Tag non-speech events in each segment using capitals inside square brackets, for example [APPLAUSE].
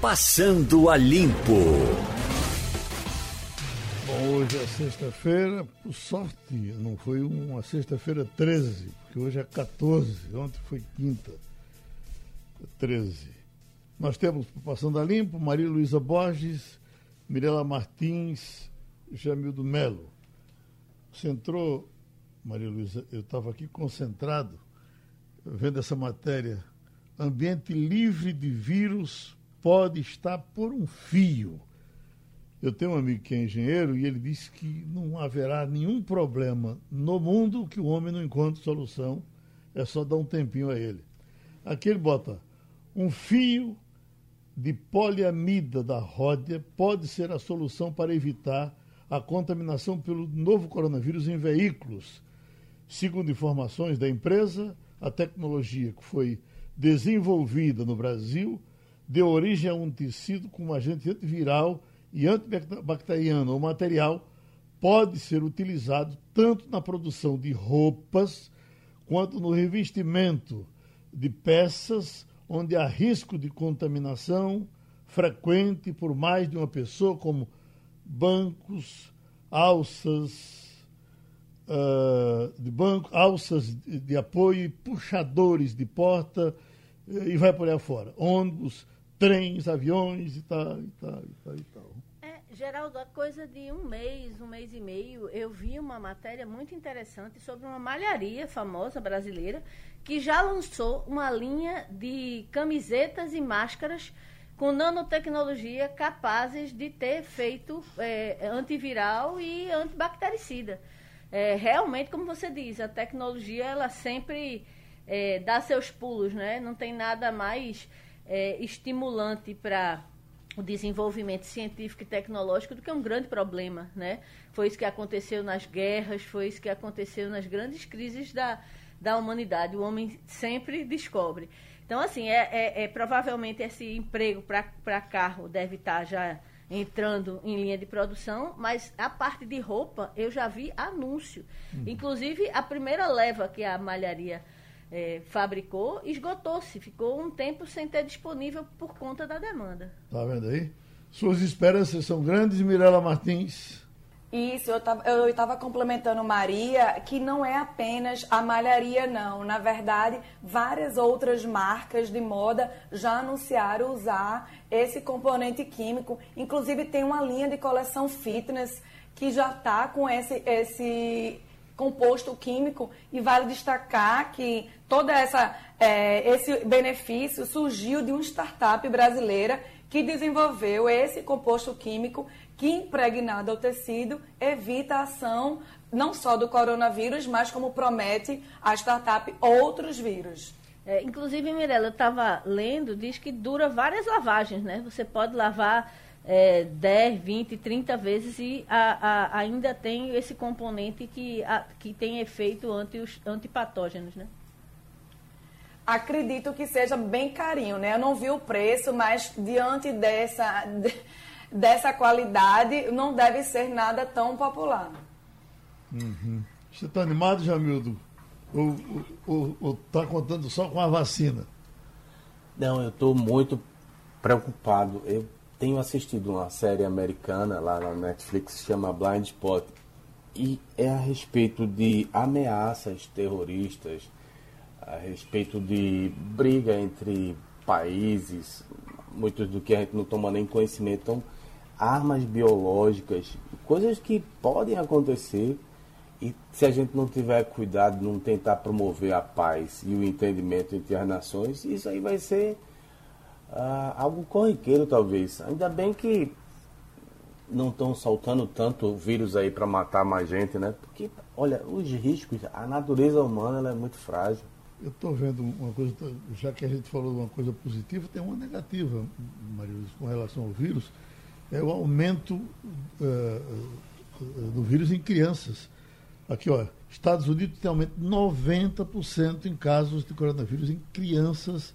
Passando a Limpo. Bom, hoje é sexta-feira, por sorte, não foi uma sexta-feira 13, porque hoje é 14, ontem foi quinta, 13. Nós temos Passando a Limpo, Maria Luísa Borges, Mirela Martins, Jamildo Melo. Você entrou, Maria Luísa, eu estava aqui concentrado, vendo essa matéria. Ambiente livre de vírus pode estar por um fio. Eu tenho um amigo que é engenheiro e ele disse que não haverá nenhum problema no mundo que o homem não encontre solução, é só dar um tempinho a ele. Aqui ele bota um fio de poliamida da ródia pode ser a solução para evitar a contaminação pelo novo coronavírus em veículos. Segundo informações da empresa, a tecnologia que foi desenvolvida no Brasil deu origem a um tecido com um agente antiviral e antibacteriano ou material pode ser utilizado tanto na produção de roupas quanto no revestimento de peças onde há risco de contaminação frequente por mais de uma pessoa, como bancos, alças uh, de banco, alças de, de apoio puxadores de porta e vai por aí afora. Ônibus, trens, aviões e tal, e tal, e tal, e tal. É, Geraldo, a coisa de um mês, um mês e meio, eu vi uma matéria muito interessante sobre uma malharia famosa brasileira que já lançou uma linha de camisetas e máscaras com nanotecnologia capazes de ter efeito é, antiviral e antibactericida. É, realmente, como você diz, a tecnologia ela sempre é, dá seus pulos, né? Não tem nada mais é, estimulante para o desenvolvimento científico e tecnológico do que um grande problema, né? Foi isso que aconteceu nas guerras, foi isso que aconteceu nas grandes crises da, da humanidade. O homem sempre descobre. Então, assim, é, é, é provavelmente esse emprego para carro deve estar tá já entrando em linha de produção, mas a parte de roupa eu já vi anúncio. Uhum. Inclusive, a primeira leva que a malharia é, fabricou, esgotou-se, ficou um tempo sem ter disponível por conta da demanda. Tá vendo aí? Suas esperanças são grandes, Mirela Martins. Isso, eu estava complementando Maria, que não é apenas a malharia, não. Na verdade, várias outras marcas de moda já anunciaram usar esse componente químico. Inclusive, tem uma linha de coleção fitness que já está com esse, esse composto químico e vale destacar que todo é, esse benefício surgiu de uma startup brasileira que desenvolveu esse composto químico que, impregnado ao tecido, evita a ação não só do coronavírus, mas como promete a startup outros vírus. É, inclusive, Mirella, eu estava lendo, diz que dura várias lavagens, né? Você pode lavar é, 10, 20, 30 vezes e a, a, ainda tem esse componente que, a, que tem efeito anti os antipatógenos, né? Acredito que seja bem carinho, né? Eu não vi o preço, mas diante dessa, dessa qualidade, não deve ser nada tão popular. Uhum. Você está animado, Jamildo? Ou está contando só com a vacina? Não, eu estou muito preocupado. Eu tenho assistido uma série americana lá na Netflix que se chama Blind Spot e é a respeito de ameaças terroristas, a respeito de briga entre países, muitos do que a gente não toma nem conhecimento. Então, armas biológicas, coisas que podem acontecer e se a gente não tiver cuidado, não tentar promover a paz e o entendimento entre as nações, isso aí vai ser ah, algo corriqueiro talvez. Ainda bem que não estão soltando tanto vírus aí para matar mais gente, né? Porque, olha, os riscos, a natureza humana é muito frágil. Eu estou vendo uma coisa, já que a gente falou de uma coisa positiva, tem uma negativa, Maria com relação ao vírus, é o aumento uh, do vírus em crianças. Aqui, ó, Estados Unidos tem aumento de 90% em casos de coronavírus em crianças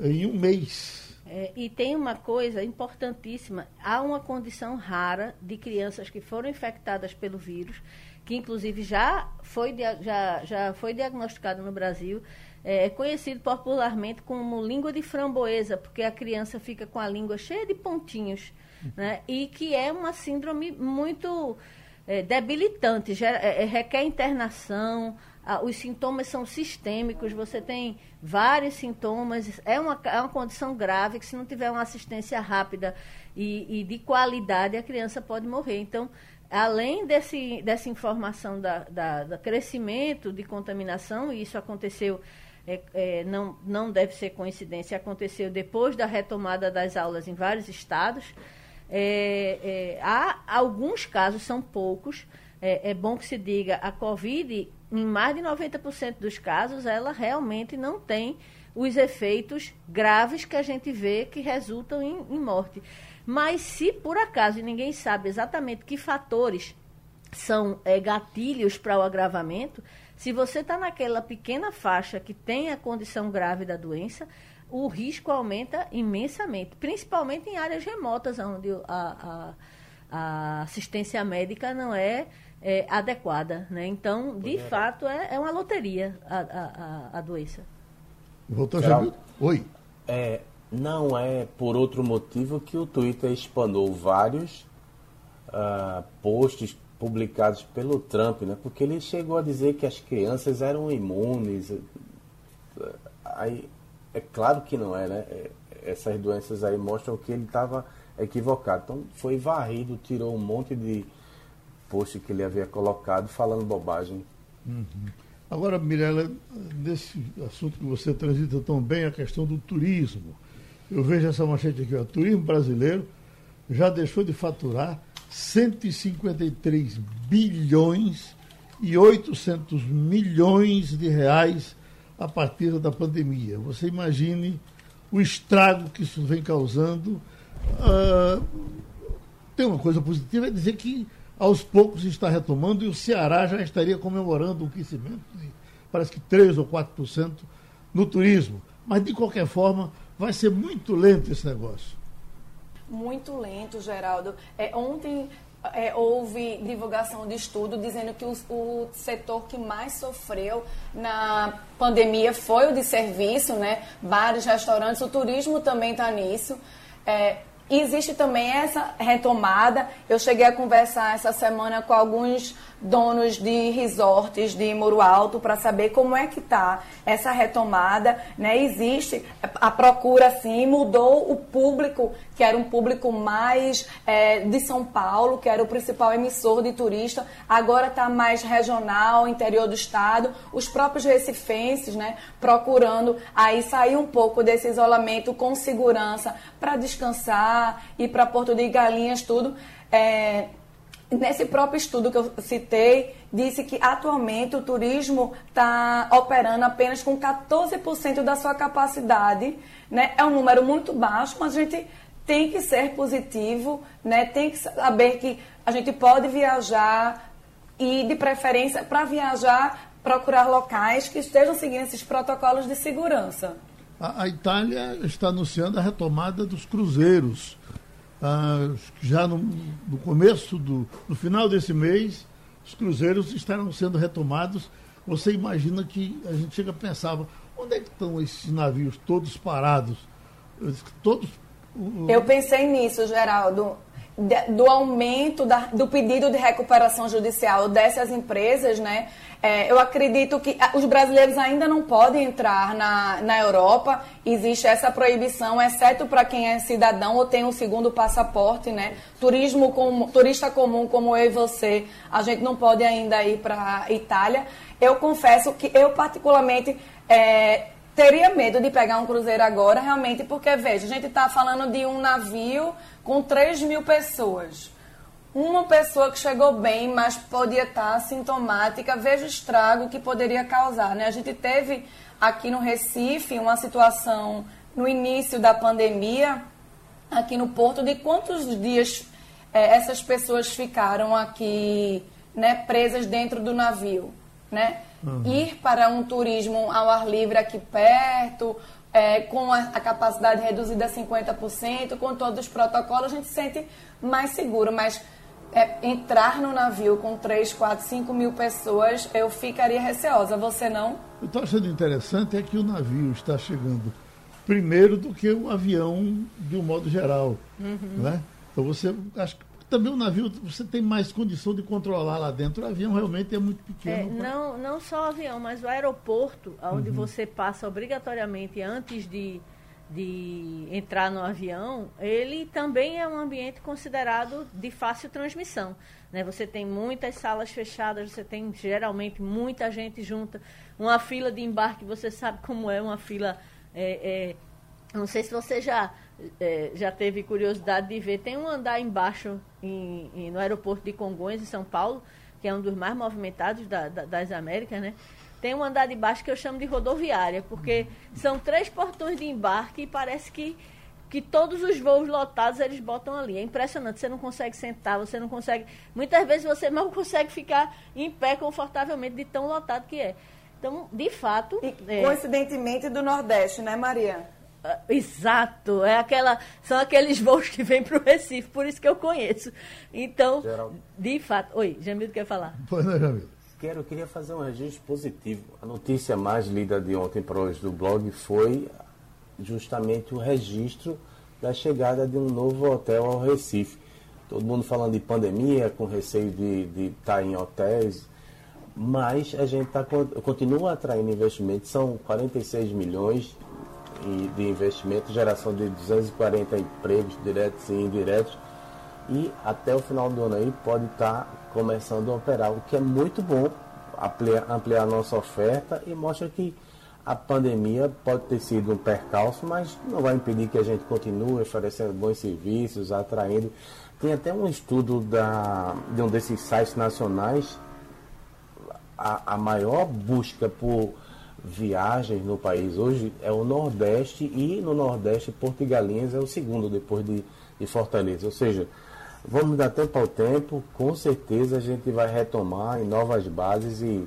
em um mês. É, e tem uma coisa importantíssima: há uma condição rara de crianças que foram infectadas pelo vírus, que inclusive já foi, já, já foi diagnosticado no Brasil, é, é conhecido popularmente como língua de framboesa, porque a criança fica com a língua cheia de pontinhos, né? E que é uma síndrome muito é, debilitante, gera, é, é requer internação, a, os sintomas são sistêmicos, você tem vários sintomas, é uma, é uma condição grave que se não tiver uma assistência rápida e, e de qualidade, a criança pode morrer. Então, além desse, dessa informação da, da, da crescimento de contaminação, e isso aconteceu é, é, não, não deve ser coincidência, aconteceu depois da retomada das aulas em vários estados. É, é há alguns casos, são poucos, é, é, bom que se diga, a Covid, em mais de 90% dos casos, ela realmente não tem os efeitos graves que a gente vê que resultam em, em morte. Mas se por acaso, ninguém sabe exatamente que fatores são é, gatilhos para o agravamento, se você está naquela pequena faixa que tem a condição grave da doença, o risco aumenta imensamente, principalmente em áreas remotas, onde a, a, a assistência médica não é, é adequada. Né? Então, de fato, é, é, uma loteria a, a, a doença. Voltou, já Oi. É, não é por outro motivo que o Twitter espanou vários uh, posts publicados pelo Trump, né? Porque ele chegou a dizer que as crianças eram imunes. Aí, é claro que não é, né? É, essas doenças aí mostram que ele estava equivocado. Então foi varrido, tirou um monte de post que ele havia colocado falando bobagem. Uhum. Agora, Mirella, nesse assunto que você transita tão bem, a questão do turismo. Eu vejo essa manchete aqui, ó, turismo brasileiro já deixou de faturar 153 bilhões e 800 milhões de reais a partir da pandemia. Você imagine o estrago que isso vem causando. Uh, tem uma coisa positiva, é dizer que aos poucos está retomando e o Ceará já estaria comemorando um crescimento de parece que 3 ou 4% no turismo. Mas, de qualquer forma, vai ser muito lento esse negócio muito lento, Geraldo. É, ontem é, houve divulgação de estudo dizendo que o, o, setor que mais sofreu na pandemia foi o de serviço, né? Bares, restaurantes, o turismo também está nisso. É, existe também essa retomada. Eu cheguei a conversar essa semana com alguns donos de resorts de Muro Alto para saber como é que está essa retomada, né? Existe a procura sim, mudou o público que era um público mais é, de São Paulo, que era o principal emissor de turista, agora está mais regional, interior do estado, os próprios recifenses, né, procurando aí sair um pouco desse isolamento com segurança para descansar, ir para Porto de Galinhas, tudo. É, Nesse próprio estudo que eu citei, disse que atualmente o turismo está operando apenas com 14% da sua capacidade. Né? É um número muito baixo, mas a gente tem que ser positivo, né? tem que saber que a gente pode viajar e, de preferência, para viajar, procurar locais que estejam seguindo esses protocolos de segurança. A, a Itália está anunciando a retomada dos cruzeiros ah, já no, no, começo do no final desse mês, os cruzeiros estarão sendo retomados. Você imagina que a gente chega a pensar, onde é que estão esses navios todos parados? Todos. Eu pensei nisso, Geraldo do aumento da, do pedido de recuperação judicial dessas empresas, né? É, eu acredito que os brasileiros ainda não podem entrar na, na Europa. Existe essa proibição, exceto para quem é cidadão ou tem um segundo passaporte, né? Turismo com, turista comum como eu e você, a gente não pode ainda ir para Itália. Eu confesso que eu particularmente é, teria medo de pegar um cruzeiro agora, realmente, porque, veja, a gente está falando de um navio com 3 mil pessoas. Uma pessoa que chegou bem, mas podia estar tá sintomática, veja o estrago que poderia causar. Né? A gente teve aqui no Recife uma situação no início da pandemia, aqui no Porto, de quantos dias é, essas pessoas ficaram aqui né, presas dentro do navio. Né? Uhum. Ir para um turismo ao ar livre aqui perto, é, com a, a, capacidade reduzida a 50%, com todos os protocolos, a gente se sente mais seguro. Mas é, entrar no navio com 3, 4, 5 mil pessoas, eu ficaria receosa. Você não? Eu estou achando interessante é que o navio está chegando primeiro do que o avião de um modo geral. Uhum. Né? Então você acho que também o navio você tem mais condição de controlar lá dentro. O avião realmente é muito pequeno. É, pra... não, não só o avião, mas o aeroporto, onde uhum. você passa obrigatoriamente antes de, de entrar no avião, ele também é um ambiente considerado de fácil transmissão. Né? Você tem muitas salas fechadas, você tem geralmente muita gente junta, uma fila de embarque, você sabe como é uma fila. É, é, não sei se você já é, já teve curiosidade de ver, tem um andar embaixo em, em, no aeroporto de Congonhas, em São Paulo, que é um dos mais movimentados da, da, das Américas, né? Tem um andar de baixo que eu chamo de rodoviária, porque são três portões de embarque e parece que, que todos os voos lotados eles botam ali. É impressionante, você não consegue sentar, você não consegue. Muitas vezes você não [LAUGHS] consegue ficar em pé confortavelmente de tão lotado que é. Então, de fato. E, é... coincidentemente do Nordeste, né, Maria? Ah, exato, é aquela, são aqueles voos que vêm para o Recife, por isso que eu conheço. Então, Geraldo. de fato. Oi, Jamil quer falar? Pois não, Jamil. Quero, eu queria fazer um registro positivo. A notícia mais lida de ontem para hoje do blog foi justamente o registro da chegada de um novo hotel ao Recife. Todo mundo falando de pandemia, com receio de estar tá em hotéis, mas a gente tá, continua atraindo investimentos, são 46 milhões de investimento, geração de 240 empregos diretos e indiretos. E até o final do ano aí pode estar tá começando a operar, o que é muito bom, ampliar, ampliar a nossa oferta e mostra que a pandemia pode ter sido um percalço, mas não vai impedir que a gente continue oferecendo bons serviços, atraindo. Tem até um estudo da, de um desses sites nacionais, a, a maior busca por viagens no país hoje é o Nordeste e no Nordeste Porto e Galinhas é o segundo depois de, de Fortaleza. Ou seja, vamos dar tempo ao tempo, com certeza a gente vai retomar em novas bases e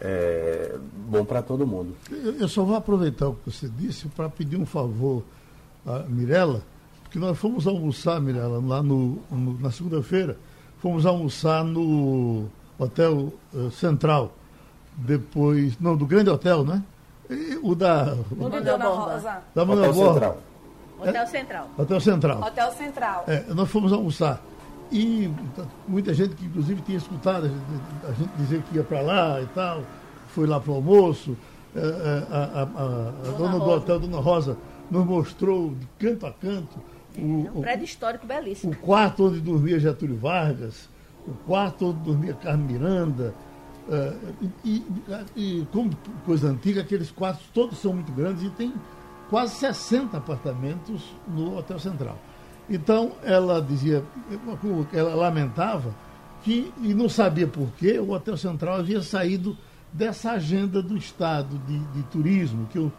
é bom para todo mundo. Eu só vou aproveitar o que você disse para pedir um favor a Mirella, porque nós fomos almoçar, Mirella, lá no, no na segunda-feira, fomos almoçar no Hotel uh, Central depois, não, do Grande Hotel, né? E o da. O da Dona Rosa. Da Hotel Central. Hotel Central. Hotel Central. Hotel Central. É, nós fomos almoçar. E muita gente que inclusive tinha escutado a gente, a gente dizer que ia para lá e tal, foi lá para o almoço. É, é, a, a, a, a dona, dona do hotel, Dona Rosa, nos mostrou de canto a canto o, é um prédio histórico belíssimo. O quarto onde dormia Getúlio Vargas, o quarto onde dormia Carmen Miranda, Uh, e, e, como coisa antiga, aqueles quartos todos são muito grandes e tem quase 60 apartamentos no Hotel Central. Então, ela dizia, ela lamentava que, e não sabia por que, o Hotel Central havia saído dessa agenda do Estado de, de turismo, que eu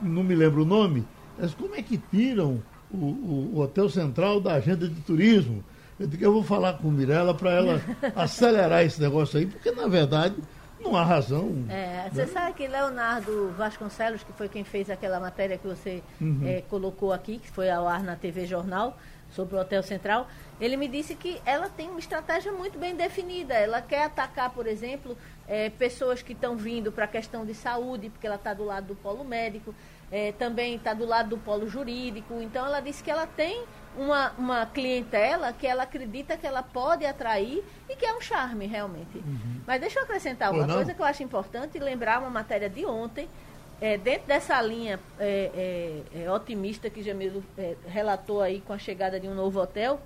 não me lembro o nome, mas como é que tiram o, o, o Hotel Central da agenda de turismo? Eu digo, eu vou falar com Mirella para ela [LAUGHS] acelerar esse negócio aí, porque na verdade não há razão. É, você né? sabe que Leonardo Vasconcelos, que foi quem fez aquela matéria que você uhum. é, colocou aqui, que foi ao ar na TV Jornal, sobre o Hotel Central, ele me disse que ela tem uma estratégia muito bem definida. Ela quer atacar, por exemplo, é, pessoas que estão vindo para a questão de saúde, porque ela está do lado do polo médico, é, também está do lado do polo jurídico. Então, ela disse que ela tem uma, uma clientela que ela acredita que ela pode atrair e que é um charme, realmente. Uhum. Mas deixa eu acrescentar uma coisa que eu acho importante lembrar uma matéria de ontem, é, dentro dessa linha é, é, é otimista que Jamilo é, relatou aí com a chegada de um novo hotel,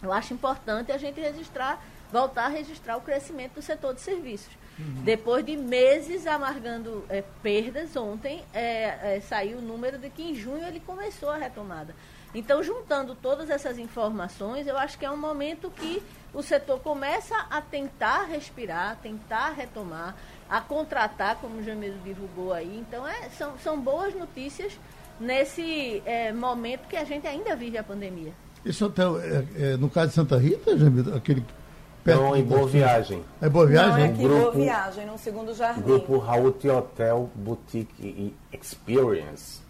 eu acho importante a gente registrar, voltar a registrar o crescimento do setor de serviços. Uhum. Depois de meses amargando é, perdas, ontem saiu o número de que em junho ele começou a retomada. Então, juntando todas essas informações, eu acho que é um momento que o setor começa a tentar respirar, tentar retomar, a contratar, como o Jamiro divulgou aí. Então, é, são, são boas notícias nesse é, momento que a gente ainda vive a pandemia. Esse hotel, é, é, no caso de Santa Rita, Jamiro, aquele Não, em Boa Viagem. É Boa Viagem? Não, é aqui grupo, Boa Viagem, no segundo jardim. Grupo Raul Hotel Boutique Experience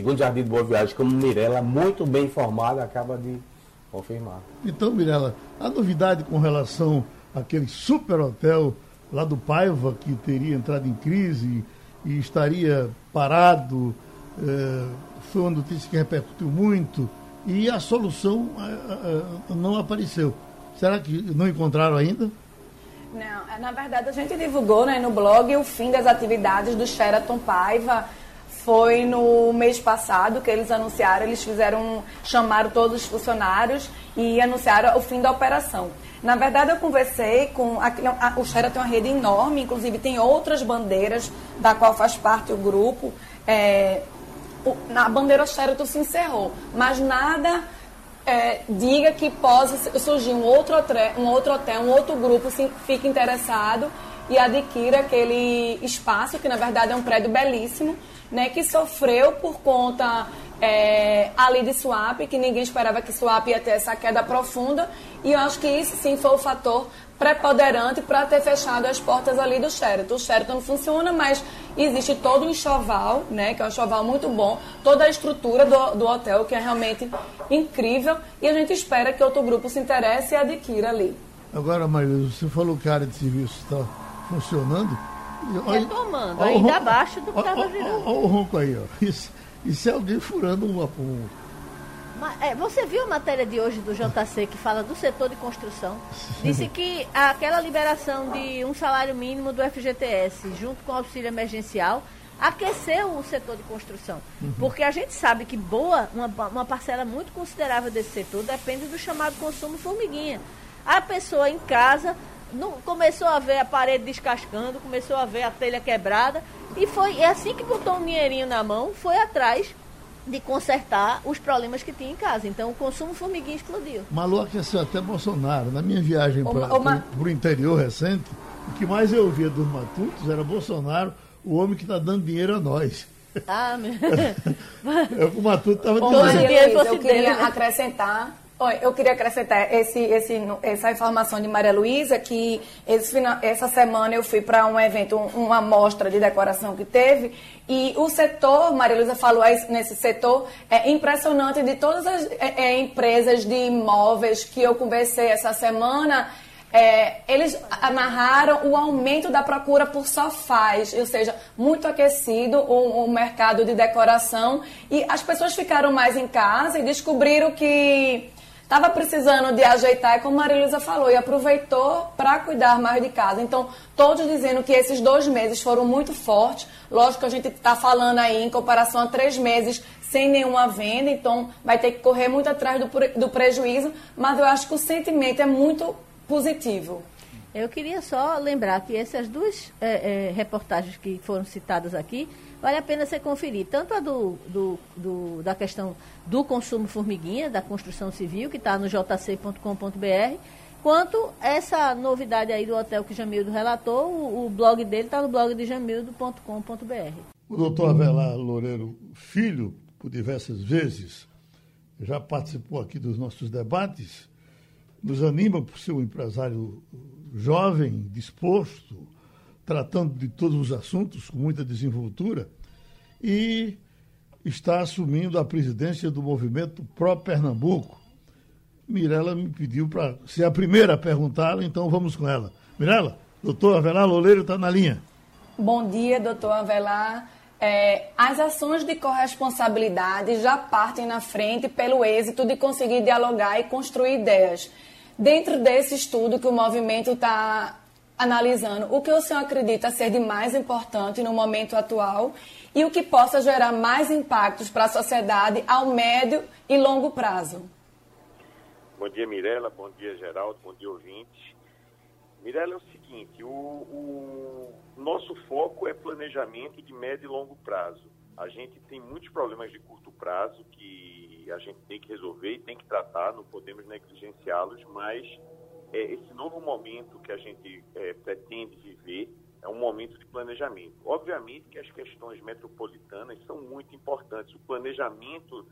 segundo Jardim de Boa Viagem, como Mirella, muito bem informada, acaba de confirmar. Então, Mirella, a novidade com relação àquele super hotel lá do Paiva, que teria entrado em crise e estaria parado, é, foi uma notícia que repercutiu muito e a solução é, é, não apareceu. Será que não encontraram ainda? Não, na verdade a gente divulgou né, no blog o fim das atividades do Sheraton Paiva. Foi no mês passado que eles anunciaram, eles fizeram, chamaram todos os funcionários e anunciaram o fim da operação. Na verdade, eu conversei com. A, o Sheraton tem uma rede enorme, inclusive tem outras bandeiras, da qual faz parte o grupo. É, o, a bandeira Sheraton se encerrou, mas nada é, diga que possa surgir um outro, hotel, um outro hotel, um outro grupo se, fique interessado e adquira aquele espaço, que na verdade é um prédio belíssimo, né, que sofreu por conta é, ali de swap, que ninguém esperava que swap ia ter essa queda profunda, e eu acho que isso sim foi o fator preponderante para ter fechado as portas ali do Sheraton. O Sheraton não funciona, mas existe todo um enxoval, né, que é um enxoval muito bom, toda a estrutura do, do hotel, que é realmente incrível, e a gente espera que outro grupo se interesse e adquira ali. Agora, Maria, você falou que a área de serviço está funcionando. Retomando, ainda abaixo do que estava virando. Olha o ronco aí, ó. Isso, isso é alguém furando um, um é, você viu a matéria de hoje do JC que fala do setor de construção? Disse que aquela liberação de um salário mínimo do FGTS junto com o auxílio emergencial aqueceu o setor de construção. Uhum. Porque a gente sabe que boa, uma, uma parcela muito considerável desse setor depende do chamado consumo formiguinha. A pessoa em casa não, começou a ver a parede descascando, começou a ver a telha quebrada e foi é assim que botou um dinheirinho na mão, foi atrás de consertar os problemas que tinha em casa. Então o consumo formiguinha explodiu. Malu aqueceu até Bolsonaro. Na minha viagem para o interior recente, o que mais eu ouvia dos matutos era Bolsonaro, o homem que está dando dinheiro a nós. Ah, meu. [LAUGHS] é o que o Matuto estava dizendo. Eu queria acrescentar eu queria acrescentar esse, esse, essa informação de Maria Luísa, que esse, essa semana eu fui para um evento, uma mostra de decoração que teve, e o setor, Maria Luísa falou nesse setor, é impressionante de todas as é, é, empresas de imóveis que eu conversei essa semana, é, eles amarraram o aumento da procura por sofás, ou seja, muito aquecido o, o mercado de decoração, e as pessoas ficaram mais em casa e descobriram que estava precisando de ajeitar, como a Marilisa falou, e aproveitou para cuidar mais de casa. Então, todos dizendo que esses dois meses foram muito fortes. Lógico que a gente está falando aí em comparação a três meses sem nenhuma venda, então vai ter que correr muito atrás do, do prejuízo, mas eu acho que o sentimento é muito positivo. Eu queria só lembrar que essas duas é, é, reportagens que foram citadas aqui, vale a pena você conferir. Tanto a do, do, do da questão do consumo formiguinha, da construção civil, que está no jc.com.br, quanto essa novidade aí do hotel que Jamildo relatou, o, o blog dele está no blog de jamildo.com.br. O doutor Avelar Loureiro Filho, por diversas vezes, já participou aqui dos nossos debates, nos anima por ser um empresário jovem, disposto, tratando de todos os assuntos com muita desenvoltura e está assumindo a presidência do movimento Pro Pernambuco. Mirela me pediu para ser a primeira a perguntá-la, então vamos com ela. Mirela, doutor Avelar Loureiro está na linha. Bom dia, doutor Avelar. É, as ações de corresponsabilidade já partem na frente pelo êxito de conseguir dialogar e construir ideias. Dentro desse estudo que o movimento está analisando, o que o senhor acredita ser de mais importante no momento atual e o que possa gerar mais impactos para a sociedade ao médio e longo prazo? Bom dia, Mirela. Bom dia, Geraldo. Bom dia, ouvintes. Mirela, é o seguinte, o, o nosso foco é planejamento de médio e longo prazo. A gente tem muitos problemas de curto prazo que a gente tem que resolver e tem que tratar, não podemos negligenciá-los, mas é, esse novo momento que a gente é, pretende viver é um momento de planejamento. Obviamente que as questões metropolitanas são muito importantes. O planejamento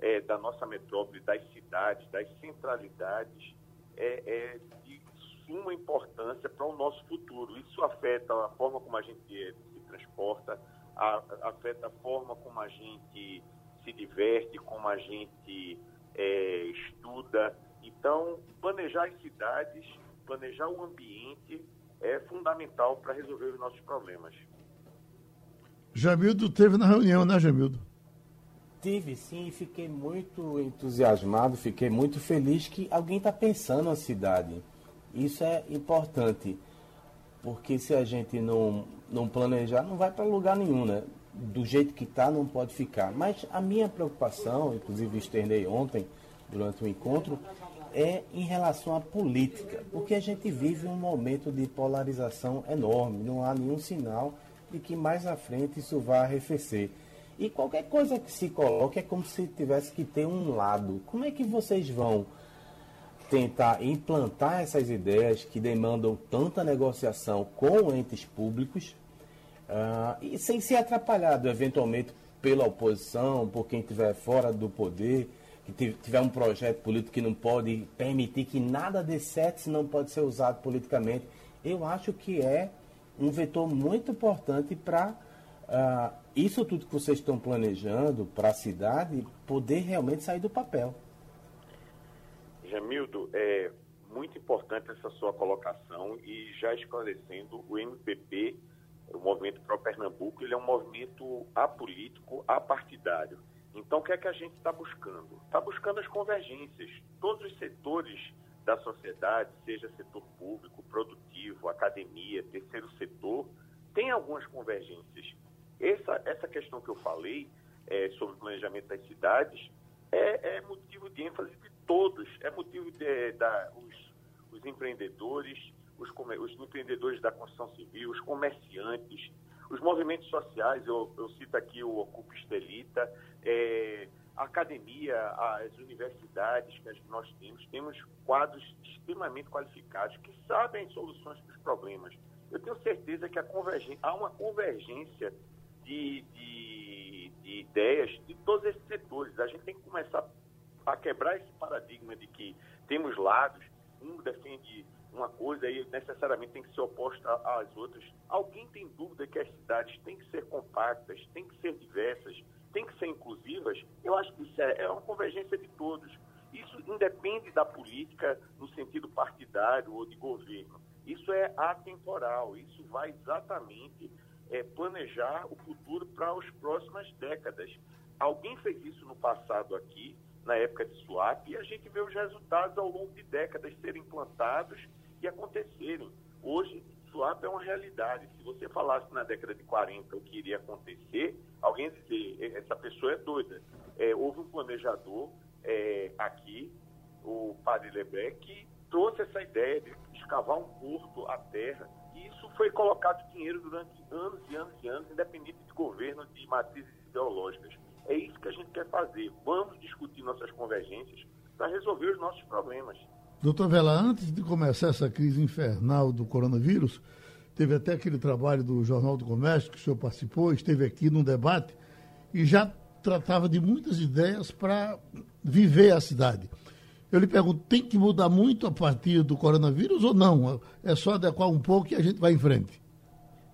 é, da nossa metrópole, das cidades, das centralidades, é, é de suma importância para o nosso futuro. Isso afeta a forma como a gente se transporta, a, afeta a forma como a gente se diverte, como a gente é, estuda. Então, planejar as cidades, planejar o ambiente é fundamental para resolver os nossos problemas. Jamildo teve na reunião, né, Jamildo? Tive sim e fiquei muito entusiasmado, fiquei muito feliz que alguém está pensando na cidade. Isso é importante, porque se a gente não, não planejar, não vai para lugar nenhum, né? Do jeito que está, não pode ficar. Mas a minha preocupação, inclusive externei ontem, durante o encontro, é em relação à política, porque a gente vive um momento de polarização enorme, não há nenhum sinal de que mais à frente isso vai arrefecer. E qualquer coisa que se coloque é como se tivesse que ter um lado. Como é que vocês vão tentar implantar essas ideias que demandam tanta negociação com entes públicos uh, e sem ser atrapalhado eventualmente pela oposição, por quem estiver fora do poder, que tiver um projeto político que não pode permitir que nada dê certo se não pode ser usado politicamente. Eu acho que é um vetor muito importante para uh, isso tudo que vocês estão planejando para a cidade poder realmente sair do papel. Jamildo, é muito importante essa sua colocação e já esclarecendo, o MPP, o Movimento Pro Pernambuco, ele é um movimento apolítico, apartidário. Então, o que é que a gente está buscando? Está buscando as convergências. Todos os setores da sociedade, seja setor público, produtivo, academia, terceiro setor, tem algumas convergências. Essa, essa questão que eu falei é, sobre o planejamento das cidades é, é, motivo de ênfase de todos, é motivo de, da, os, os empreendedores, os, os, empreendedores da construção civil, os comerciantes, os movimentos sociais, eu, eu cito aqui o Ocupa Estelita, é, a academia, as universidades que nós temos, temos quadros extremamente qualificados que sabem soluções para os problemas. Eu tenho certeza que há uma convergência de, de, de, ideias de todos esses setores. A gente tem que começar a quebrar esse paradigma de que temos lados, um defende uma coisa e necessariamente tem que ser oposta às outras. Alguém tem dúvida que as cidades têm que ser compactas, têm que ser diversas, têm que ser inclusivas? Eu acho que isso é, é uma convergência de todos. Isso independe da política no sentido partidário ou de governo. Isso é atemporal, isso vai exatamente é, planejar o futuro para as próximas décadas. Alguém fez isso no passado aqui, na época de SWAP, e a gente vê os resultados ao longo de décadas serem implantados e acontecerem. Hoje, SWAP é uma realidade. Se você falasse na década de 40 o que iria acontecer, alguém dizer, essa pessoa é doida. É, houve um planejador é, aqui, o Padre Lebec, que trouxe essa ideia de escavar um porto à terra foi colocado dinheiro durante anos e anos e anos, independente de governo, de matrizes ideológicas. É isso que a gente quer fazer. Vamos discutir nossas convergências para resolver os nossos problemas. Doutor Vela, antes de começar essa crise infernal do coronavírus, teve até aquele trabalho do Jornal do Comércio que o senhor participou, esteve aqui num debate e já tratava de muitas ideias para viver a cidade. Eu lhe pergunto, tem que mudar muito a partir do coronavírus ou não? É só adequar um pouco e a gente vai em frente?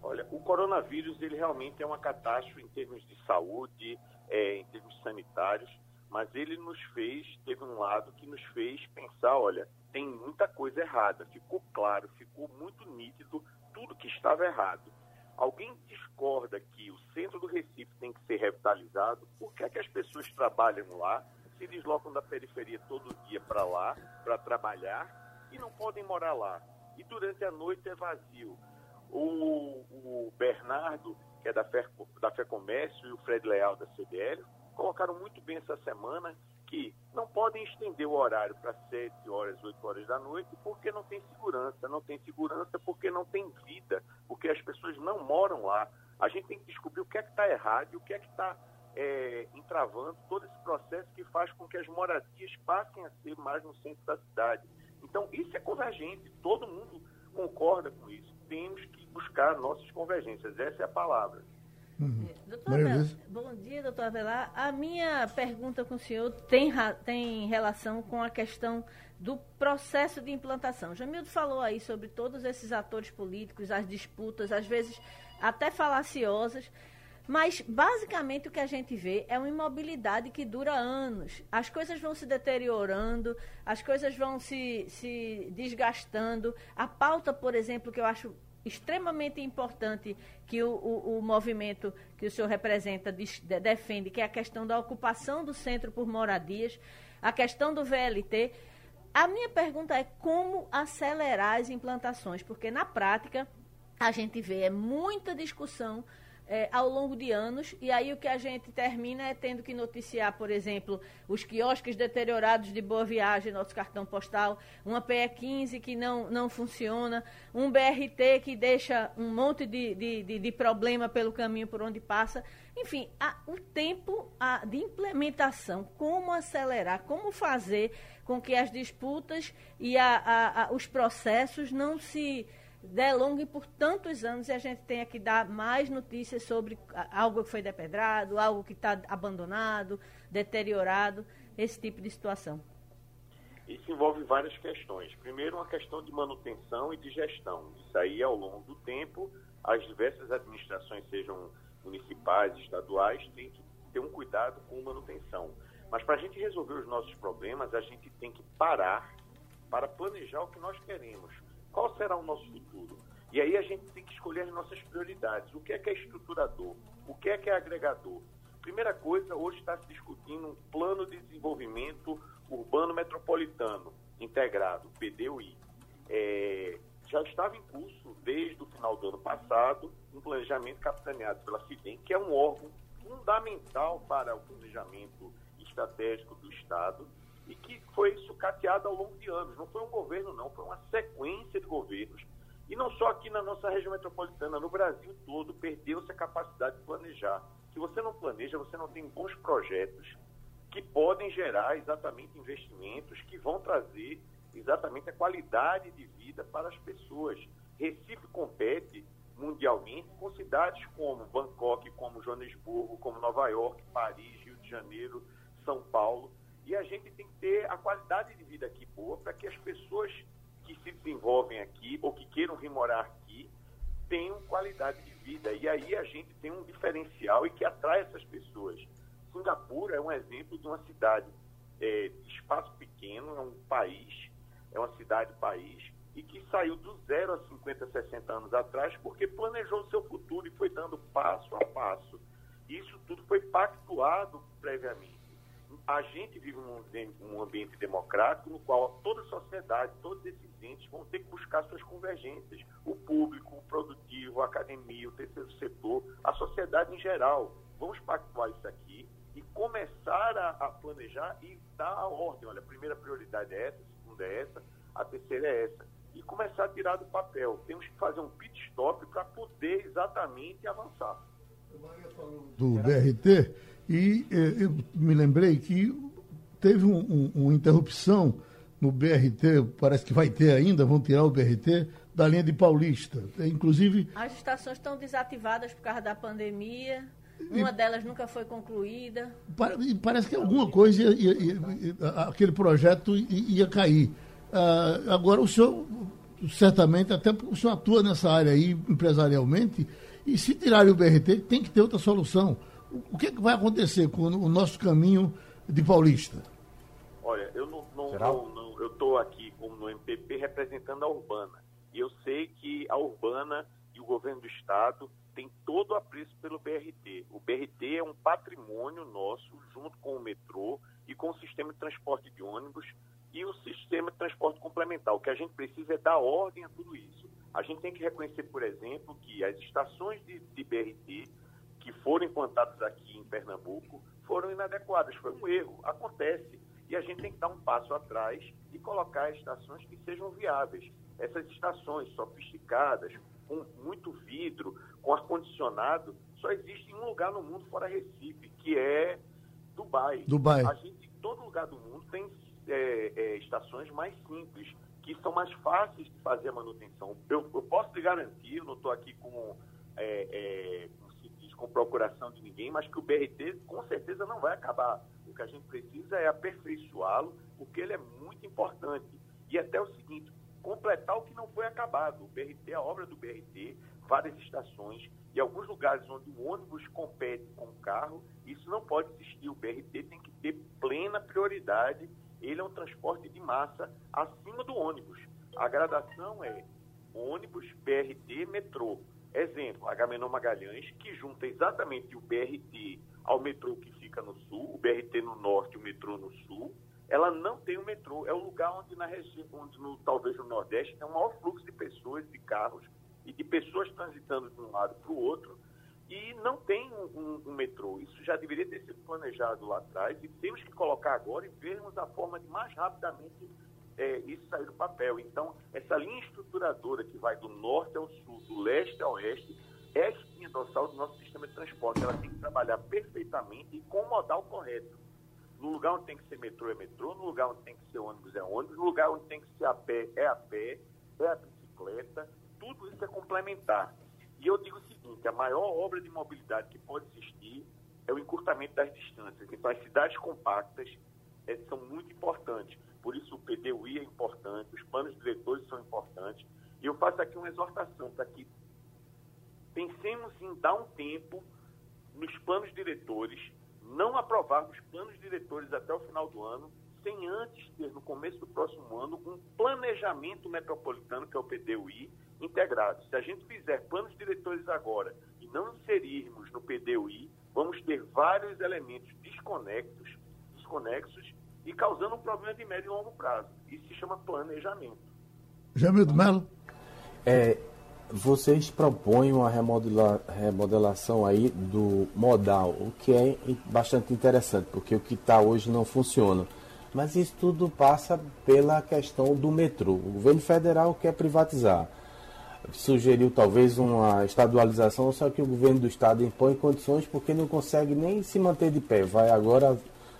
Olha, o coronavírus ele realmente é uma catástrofe em termos de saúde, é, em termos sanitários, mas ele nos fez, teve um lado que nos fez pensar, olha, tem muita coisa errada. Ficou claro, ficou muito nítido tudo que estava errado. Alguém discorda que o centro do Recife tem que ser revitalizado? Por que, é que as pessoas trabalham lá? se deslocam da periferia todo dia para lá, para trabalhar, e não podem morar lá. E durante a noite é vazio. O, o Bernardo, que é da Fé, da Fé Comércio, e o Fred Leal, da CDL, colocaram muito bem essa semana que não podem estender o horário para 7 horas, 8 horas da noite, porque não tem segurança. Não tem segurança porque não tem vida, porque as pessoas não moram lá. A gente tem que descobrir o que é que está errado e o que é que está é, entravando todo esse processo que faz com que as moradias passem a ser mais no centro da cidade. Então, isso é convergente, todo mundo concorda com isso. Temos que buscar nossas convergências, essa é a palavra. Uhum. Doutor bom dia, doutor Avelar. A minha pergunta com o senhor tem, tem relação com a questão do processo de implantação. Jamildo falou aí sobre todos esses atores políticos, as disputas, às vezes até falaciosas, Mas, basicamente, o que a gente vê é uma imobilidade que dura anos. As coisas vão se deteriorando, as coisas vão se, se desgastando. A pauta, por exemplo, que eu acho extremamente importante que o, o, o movimento que o senhor representa de, de, defende, que é a questão da ocupação do centro por moradias, a questão do VLT. A minha pergunta é como acelerar as implantações, porque na prática a gente vê é muita discussão é, ao longo de anos, e aí o que a gente termina é tendo que noticiar, por exemplo, os quiosques deteriorados de Boa Viagem, nosso cartão postal, uma PE15 que não, não funciona, um BRT que deixa um monte de, de, de, de problema pelo caminho por onde passa. Enfim, a, o tempo a, de implementação, como acelerar, como fazer com que as disputas e a, os processos não se delongue por tantos anos e a gente tenha que dar mais notícias sobre algo que foi depedrado, algo que está abandonado, deteriorado, esse tipo de situação. Isso envolve várias questões. Primeiro, uma questão de manutenção e de gestão. Isso aí, ao longo do tempo, as diversas administrações, sejam municipais, estaduais, têm que ter um cuidado com manutenção. Mas para a gente resolver os nossos problemas, a gente tem que parar para planejar o que nós queremos qual será o nosso futuro? E aí a gente tem que escolher as nossas prioridades. O que é que é estruturador? O que é que é agregador? Primeira coisa, hoje está se discutindo um plano de desenvolvimento urbano metropolitano integrado, PDUI. É, já estava em curso, desde o final do ano passado, um planejamento capitaneado pela FIDEM, que é um órgão fundamental para o planejamento estratégico do Estado, e que foi sucateada ao longo de anos. Não foi um governo, não, foi uma sequência de governos. E não só aqui na nossa região metropolitana, no Brasil todo, perdeu-se a capacidade de planejar. Se você não planeja, você não tem bons projetos que podem gerar exatamente investimentos que vão trazer exatamente a qualidade de vida para as pessoas. Recife compete mundialmente com cidades como Bangkok, como Joanesburgo, como Nova York, Paris, Rio de Janeiro, São Paulo, e a gente tem que ter a qualidade de vida aqui boa para que as pessoas que se desenvolvem aqui ou que queiram vir morar aqui tenham qualidade de vida. E aí a gente tem um diferencial e que atrai essas pessoas. Singapura é um exemplo de uma cidade é, de espaço pequeno, é um país, é uma cidade-país, e que saiu do zero a 50, 60 anos atrás porque planejou seu futuro e foi dando passo a passo. Isso tudo foi pactuado previamente a gente vive num, ambiente democrático no qual toda a sociedade, todos esses entes vão ter que buscar suas convergências. O público, o produtivo, a academia, o terceiro setor, a sociedade em geral. Vamos pactuar isso aqui e começar a, a planejar e dar a ordem. Olha, a primeira prioridade é essa, a segunda é essa, a terceira é essa. E começar a tirar do papel. Temos que fazer um pit stop para poder exatamente avançar. Do BRT, e eh, eu me lembrei que teve um, um, uma interrupção no BRT, parece que vai ter ainda, vão tirar o BRT da linha de Paulista. É, inclusive. As estações estão desativadas por causa da pandemia. Uma e, delas nunca foi concluída. Parece que alguma coisa, ia, ia, ia, aquele projeto ia cair. Ah, agora, o senhor, certamente, até o senhor atua nessa área aí empresarialmente, e se tirarem o BRT, tem que ter outra solução. O que, é que vai acontecer com o nosso caminho de Paulista? Olha, eu não, não, não, não eu estou aqui como no MPP representando a Urbana. E eu sei que a Urbana e o governo do estado tem todo o apreço pelo BRT. O BRT é um patrimônio nosso, junto com o metrô e com o sistema de transporte de ônibus e o sistema de transporte complementar. O que a gente precisa é dar ordem a tudo isso. A gente tem que reconhecer, por exemplo, que as estações de, de BRT que foram implantados aqui em Pernambuco foram inadequadas. Foi um erro, acontece. E a gente tem que dar um passo atrás e colocar estações que sejam viáveis. Essas estações sofisticadas, com muito vidro, com ar-condicionado, só existe em um lugar no mundo fora Recife, que é Dubai. Dubai. A gente, em todo lugar do mundo, tem é, é, estações mais simples, que são mais fáceis de fazer a manutenção. Eu, eu posso te garantir, eu não estou aqui com é, é com procuração de ninguém, mas que o BRT com certeza não vai acabar. O que a gente precisa é aperfeiçoá-lo, porque ele é muito importante. E até o seguinte, completar o que não foi acabado. O BRT, a obra do BRT, várias estações, e alguns lugares onde o ônibus compete com o carro, isso não pode existir. O BRT tem que ter plena prioridade. Ele é um transporte de massa acima do ônibus. A gradação é ônibus, BRT, metrô. Exemplo, Agamenon Magalhães, que junta exatamente o BRT ao metrô que fica no sul, o BRT no norte o metrô no sul. Ela não tem o metrô. É o lugar onde, na região, onde no, talvez no Nordeste, tem o maior fluxo de pessoas, de carros e de pessoas transitando de um lado para o outro. E não tem um, um, um, metrô. Isso já deveria ter sido planejado lá atrás e temos que colocar agora e vermos a forma de mais rapidamente é, isso sair do papel. Então, essa linha estruturadora que vai do norte ao sul, do leste ao oeste, é a espinha dorsal do nosso sistema de transporte. Ela tem que trabalhar perfeitamente e com o modal correto. No lugar onde tem que ser metrô é metrô, no lugar onde tem que ser ônibus é ônibus, no lugar onde tem que ser a pé é a pé, é a bicicleta, tudo isso é complementar. E eu digo o seguinte, a maior obra de mobilidade que pode existir é o encurtamento das distâncias. Então, as cidades compactas é, são muito importantes. Por isso o PDUI é importante, os planos diretores são importantes. E eu faço aqui uma exortação para que pensemos em dar um tempo nos planos diretores, não aprovarmos planos diretores até o final do ano, sem antes ter, no começo do próximo ano, um planejamento metropolitano, que é o PDUI, integrado. Se a gente fizer planos diretores agora e não inserirmos no PDUI, vamos ter vários elementos desconexos, desconexos e causando um problema de médio e longo prazo. Isso se chama planejamento. Jamildo Melo? É, vocês propõem uma remodela, remodelação aí do modal, o que é bastante interessante, porque o que está hoje não funciona. Mas isso tudo passa pela questão do metrô. O governo federal quer privatizar. Sugeriu talvez uma estadualização, só que o governo do estado impõe condições porque não consegue nem se manter de pé. Vai agora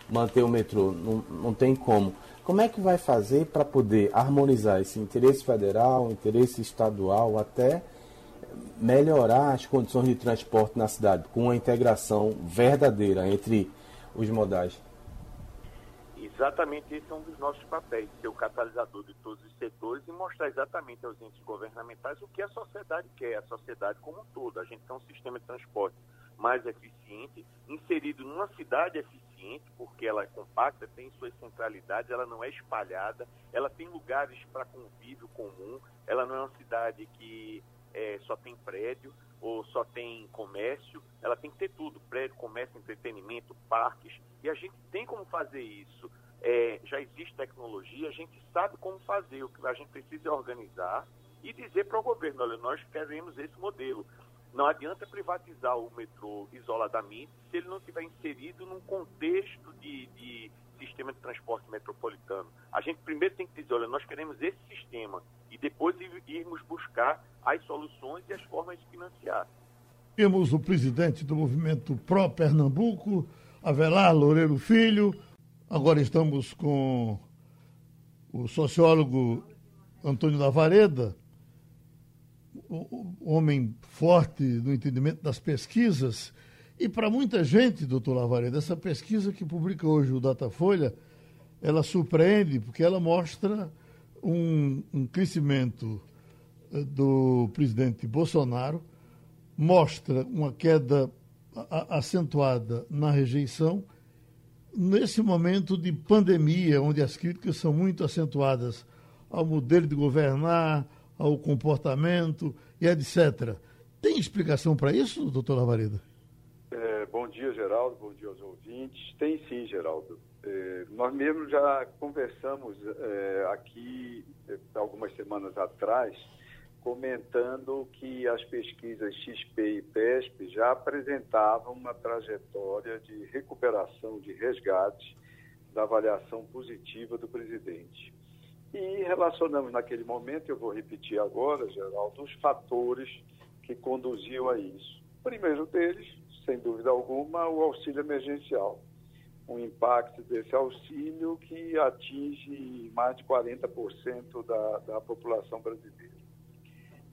manter o metrô, não, não tem como. Como é que vai fazer para poder harmonizar esse interesse federal, interesse estadual, até melhorar as condições de transporte na cidade, com uma integração verdadeira entre os modais? Exatamente esse é um dos nossos papéis, ser o catalisador de todos os setores e mostrar exatamente aos entes governamentais o que a sociedade quer, a sociedade como um todo. A gente tem um sistema de transporte mais eficiente, inserido numa cidade eficiente porque ela é compacta, tem suas centralidades, ela não é espalhada, ela tem lugares para convívio comum, ela não é uma cidade que é, só tem prédio ou só tem comércio, ela tem que ter tudo, prédio, comércio, entretenimento, parques, e a gente tem como fazer isso. É, já existe tecnologia, a gente sabe como fazer, o que a gente precisa é organizar e dizer para o governo, olha, nós queremos esse modelo. Não adianta privatizar o metrô isoladamente se ele não estiver inserido num contexto de, de, sistema de transporte metropolitano. A gente primeiro tem que dizer, olha, nós queremos esse sistema e depois irmos buscar as soluções e as formas de financiar. Temos o presidente do movimento Pro Pernambuco, Avelar Loureiro Filho. Agora estamos com o sociólogo Antônio Lavareda homem forte no entendimento das pesquisas. E para muita gente, doutor Lavareda, essa pesquisa que publica hoje o Datafolha, ela surpreende porque ela mostra um, um crescimento eh, do presidente Bolsonaro, mostra uma queda acentuada na rejeição, nesse momento de pandemia, onde as críticas são muito acentuadas ao modelo de governar, ao comportamento e etc. Tem explicação para isso, doutor Lavareda? É, bom dia, Geraldo. Bom dia aos ouvintes. Tem sim, Geraldo. É, nós mesmos já conversamos é, aqui é, algumas semanas atrás, comentando que as pesquisas XP e PESP já apresentavam uma trajetória de recuperação de resgate da avaliação positiva do presidente. E relacionamos naquele momento, eu vou repetir agora, Geraldo, os fatores que conduziam a isso. O primeiro deles, sem dúvida alguma, o auxílio emergencial. Um impacto desse auxílio que atinge mais de 40% da, da população brasileira.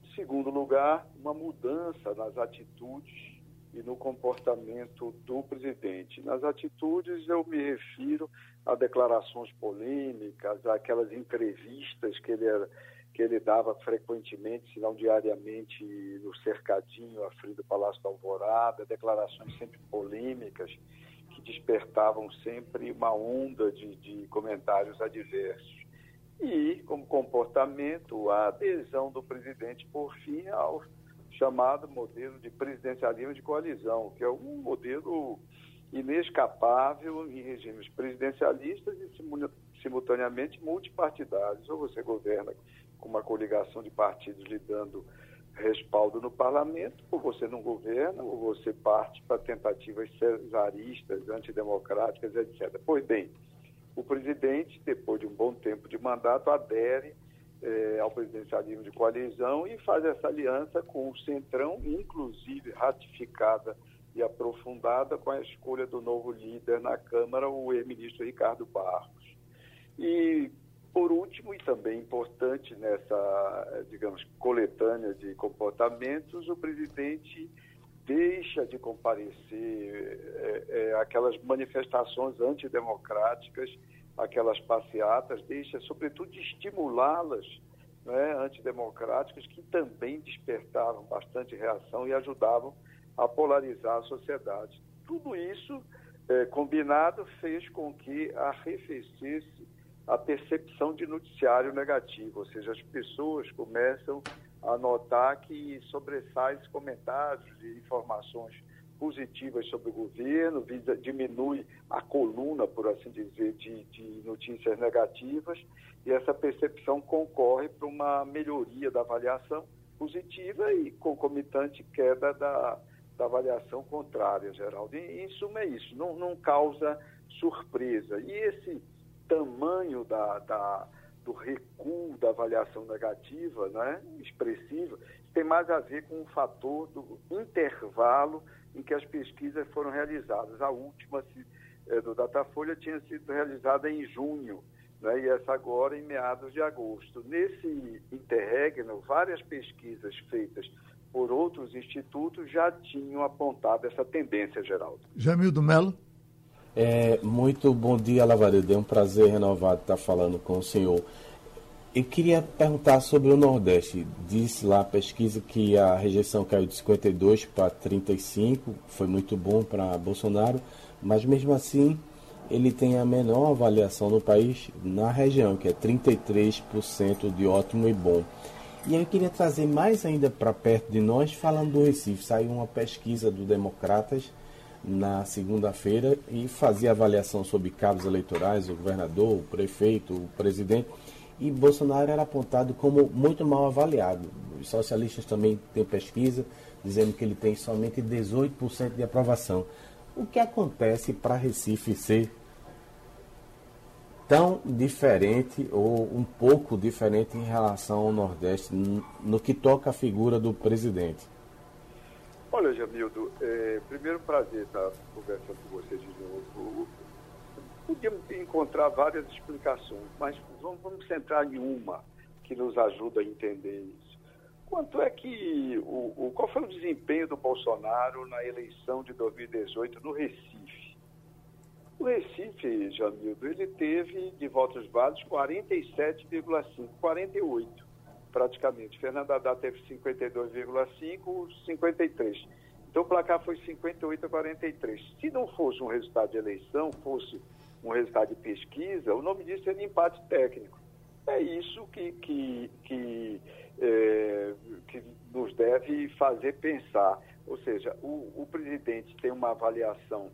Em segundo lugar, uma mudança nas atitudes e no comportamento do presidente. Nas atitudes, eu me refiro a declarações polêmicas, aquelas entrevistas que ele, que ele dava frequentemente, se não diariamente, no cercadinho à frente do Palácio da Alvorada, declarações sempre polêmicas que despertavam sempre uma onda de, de comentários adversos. E, como comportamento, a adesão do presidente, por fim, ao chamado modelo de presidencialismo de coalizão, que é um modelo inescapável em regimes presidencialistas e simultaneamente multipartidários. Ou você governa com uma coligação de partidos lhe dando respaldo no parlamento, ou você não governa, ou você parte para tentativas cesaristas, antidemocráticas, etc. Pois bem, o presidente, depois de um bom tempo de mandato, adere eh, ao presidencialismo de coalizão e faz essa aliança com o Centrão, inclusive ratificada e aprofundada com a escolha do novo líder na Câmara, o ex-ministro Ricardo Barros. E, por último, e também importante nessa, digamos, coletânea de comportamentos, o presidente deixa de comparecer é, é, aquelas manifestações antidemocráticas, aquelas passeatas, deixa, sobretudo, de estimulá-las né, antidemocráticas, que também despertavam bastante reação e ajudavam a polarizar a sociedade. Tudo isso, é, combinado, fez com que arrefecesse a percepção de noticiário negativo, ou seja, as pessoas começam a notar que sobressai comentários e informações positivas sobre o governo, diminui a coluna, por assim dizer, de, de notícias negativas, e essa percepção concorre para uma melhoria da avaliação positiva e concomitante queda da, da avaliação contrária, Geraldo. E, em suma, é isso, não, não causa surpresa. E esse tamanho da, da do recuo da avaliação negativa, né, expressiva, tem mais a ver com o fator do intervalo em que as pesquisas foram realizadas. A última é, do Datafolha tinha sido realizada em junho, né, e essa agora em meados de agosto. Nesse interregno, várias pesquisas feitas por outros institutos já tinham apontado essa tendência, Geraldo. Jamildo Melo. É, muito bom dia, Lavaredo. É um prazer renovado estar falando com o senhor. Eu queria perguntar sobre o Nordeste. Disse lá a pesquisa que a rejeição caiu de 52 para 35, foi muito bom para Bolsonaro, mas mesmo assim ele tem a menor avaliação no país na região, que é 33% de ótimo e bom. E eu queria trazer mais ainda para perto de nós, falando do Recife. Saiu uma pesquisa do Democratas na segunda-feira e fazia avaliação sobre cabos eleitorais, o governador, o prefeito, o presidente, e Bolsonaro era apontado como muito mal avaliado. Os socialistas também têm pesquisa dizendo que ele tem somente 18% de aprovação. O que acontece para Recife ser tão diferente ou um pouco diferente em relação ao Nordeste no que toca a figura do presidente? Olha, Jamildo, é, primeiro prazer estar conversando com você de novo. Podíamos encontrar várias explicações, mas vamos, vamos centrar em uma que nos ajuda a entender isso. Quanto é que o, o, qual foi o desempenho do Bolsonaro na eleição de 2018 no Recife? O Recife, Jamildo, ele teve de votos válidos 47,5, 48 praticamente. Fernando Haddad teve 52,5, 53. Então o placar foi 58 a 43. Se não fosse um resultado de eleição, fosse um resultado de pesquisa, o nome disso seria empate técnico. É isso que, que, que, é, que nos deve fazer pensar. Ou seja, o, o presidente tem uma avaliação